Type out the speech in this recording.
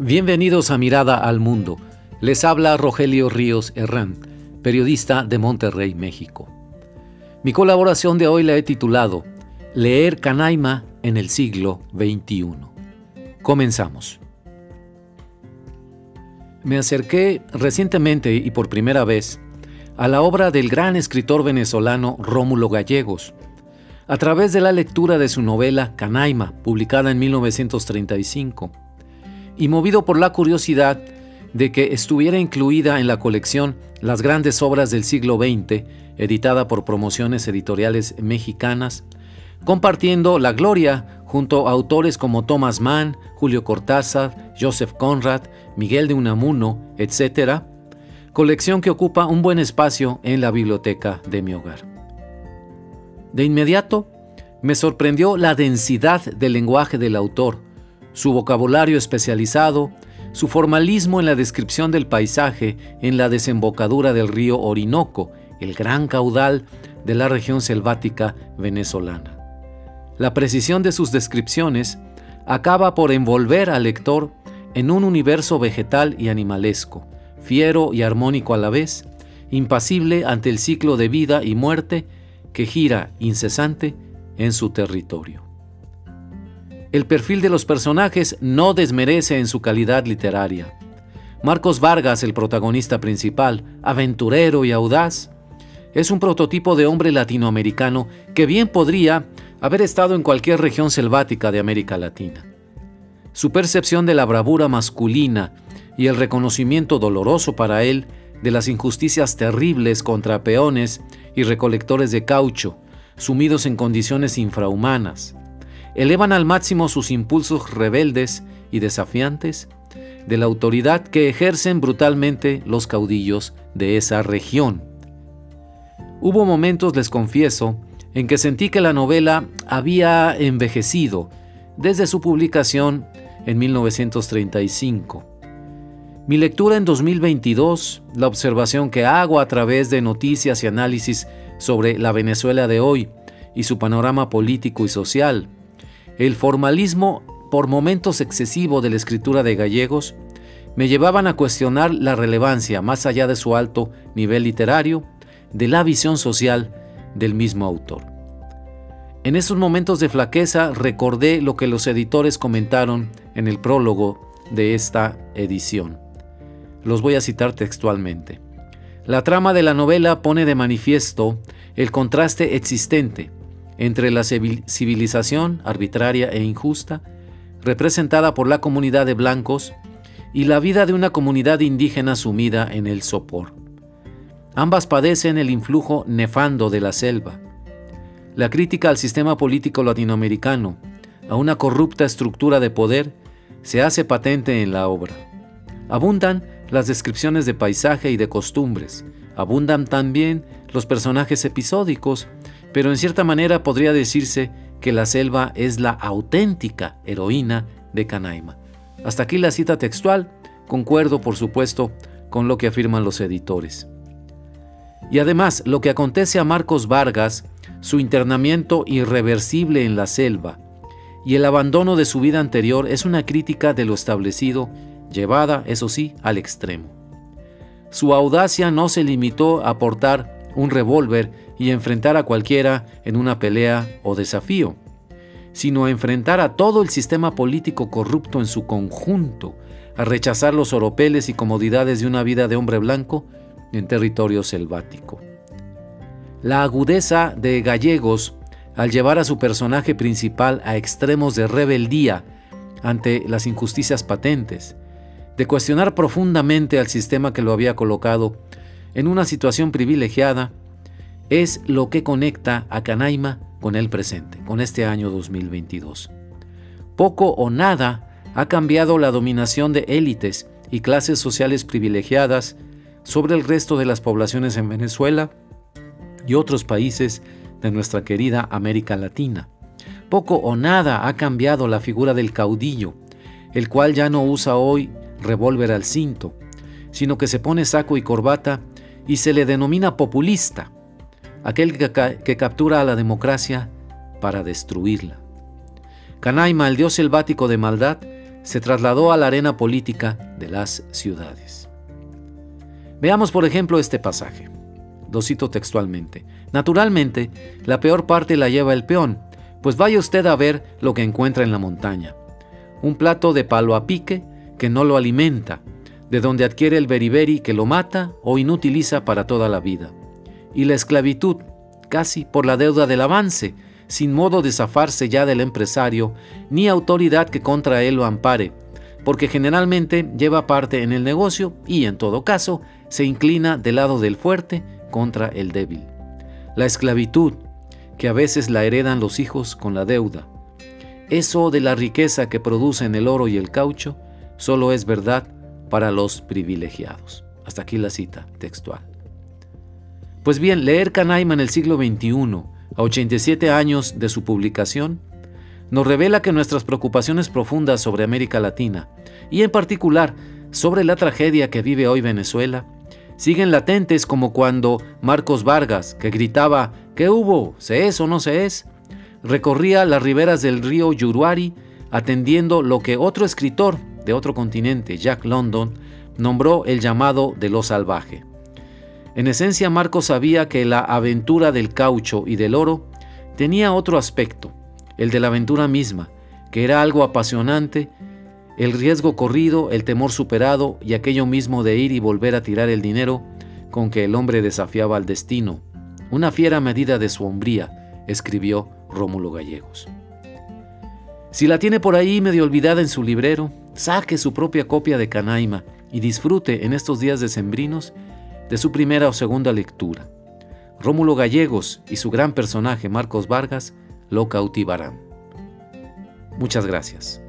Bienvenidos a Mirada al Mundo. Les habla Rogelio Ríos Herrán, periodista de Monterrey, México. Mi colaboración de hoy la he titulado Leer Canaima en el siglo XXI. Comenzamos. Me acerqué recientemente y por primera vez a la obra del gran escritor venezolano Rómulo Gallegos, a través de la lectura de su novela Canaima, publicada en 1935 y movido por la curiosidad de que estuviera incluida en la colección Las grandes obras del siglo XX, editada por Promociones Editoriales Mexicanas, compartiendo la gloria junto a autores como Thomas Mann, Julio Cortázar, Joseph Conrad, Miguel de Unamuno, etc., colección que ocupa un buen espacio en la biblioteca de mi hogar. De inmediato, me sorprendió la densidad del lenguaje del autor, su vocabulario especializado, su formalismo en la descripción del paisaje en la desembocadura del río Orinoco, el gran caudal de la región selvática venezolana. La precisión de sus descripciones acaba por envolver al lector en un universo vegetal y animalesco, fiero y armónico a la vez, impasible ante el ciclo de vida y muerte que gira incesante en su territorio. El perfil de los personajes no desmerece en su calidad literaria. Marcos Vargas, el protagonista principal, aventurero y audaz, es un prototipo de hombre latinoamericano que bien podría haber estado en cualquier región selvática de América Latina. Su percepción de la bravura masculina y el reconocimiento doloroso para él de las injusticias terribles contra peones y recolectores de caucho, sumidos en condiciones infrahumanas, elevan al máximo sus impulsos rebeldes y desafiantes de la autoridad que ejercen brutalmente los caudillos de esa región. Hubo momentos, les confieso, en que sentí que la novela había envejecido desde su publicación en 1935. Mi lectura en 2022, la observación que hago a través de noticias y análisis sobre la Venezuela de hoy y su panorama político y social, el formalismo por momentos excesivo de la escritura de Gallegos me llevaban a cuestionar la relevancia, más allá de su alto nivel literario, de la visión social del mismo autor. En esos momentos de flaqueza recordé lo que los editores comentaron en el prólogo de esta edición. Los voy a citar textualmente. La trama de la novela pone de manifiesto el contraste existente entre la civilización arbitraria e injusta, representada por la comunidad de blancos, y la vida de una comunidad indígena sumida en el sopor. Ambas padecen el influjo nefando de la selva. La crítica al sistema político latinoamericano, a una corrupta estructura de poder, se hace patente en la obra. Abundan las descripciones de paisaje y de costumbres, abundan también los personajes episódicos pero en cierta manera podría decirse que la selva es la auténtica heroína de Canaima. Hasta aquí la cita textual, concuerdo por supuesto con lo que afirman los editores. Y además, lo que acontece a Marcos Vargas, su internamiento irreversible en la selva y el abandono de su vida anterior es una crítica de lo establecido, llevada, eso sí, al extremo. Su audacia no se limitó a portar un revólver y enfrentar a cualquiera en una pelea o desafío, sino enfrentar a todo el sistema político corrupto en su conjunto, a rechazar los oropeles y comodidades de una vida de hombre blanco en territorio selvático. La agudeza de Gallegos al llevar a su personaje principal a extremos de rebeldía ante las injusticias patentes, de cuestionar profundamente al sistema que lo había colocado en una situación privilegiada es lo que conecta a Canaima con el presente, con este año 2022. Poco o nada ha cambiado la dominación de élites y clases sociales privilegiadas sobre el resto de las poblaciones en Venezuela y otros países de nuestra querida América Latina. Poco o nada ha cambiado la figura del caudillo, el cual ya no usa hoy revólver al cinto, sino que se pone saco y corbata y se le denomina populista, aquel que, captura a la democracia para destruirla. Canaima, el dios selvático de maldad, se trasladó a la arena política de las ciudades. Veamos por ejemplo este pasaje. Lo cito textualmente. Naturalmente, la peor parte la lleva el peón, pues vaya usted a ver lo que encuentra en la montaña. Un plato de palo a pique que no lo alimenta, de donde adquiere el beriberi que lo mata o inutiliza para toda la vida. Y la esclavitud, casi por la deuda del avance, sin modo de zafarse ya del empresario, ni autoridad que contra él lo ampare, porque generalmente lleva parte en el negocio y, en todo caso, se inclina del lado del fuerte contra el débil. La esclavitud, que a veces la heredan los hijos con la deuda. Eso de la riqueza que producen el oro y el caucho, solo es verdad para los privilegiados. Hasta aquí la cita textual. Pues bien, leer Canaima en el siglo XXI, a 87 años de su publicación, nos revela que nuestras preocupaciones profundas sobre América Latina, y en particular sobre la tragedia que vive hoy Venezuela, siguen latentes como cuando Marcos Vargas, que gritaba ¿Qué hubo? ¿Se es o no se es? recorría las riberas del río Yuruari atendiendo lo que otro escritor de otro continente, Jack London, nombró el llamado de lo salvaje. En esencia, Marcos sabía que la aventura del caucho y del oro tenía otro aspecto, el de la aventura misma, que era algo apasionante el riesgo corrido, el temor superado y aquello mismo de ir y volver a tirar el dinero con que el hombre desafiaba al destino. Una fiera medida de su hombría, escribió Rómulo Gallegos. Si la tiene por ahí medio olvidada en su librero, saque su propia copia de Canaima y disfrute en estos días decembrinos de su primera o segunda lectura. Rómulo Gallegos y su gran personaje Marcos Vargas lo cautivarán. Muchas gracias.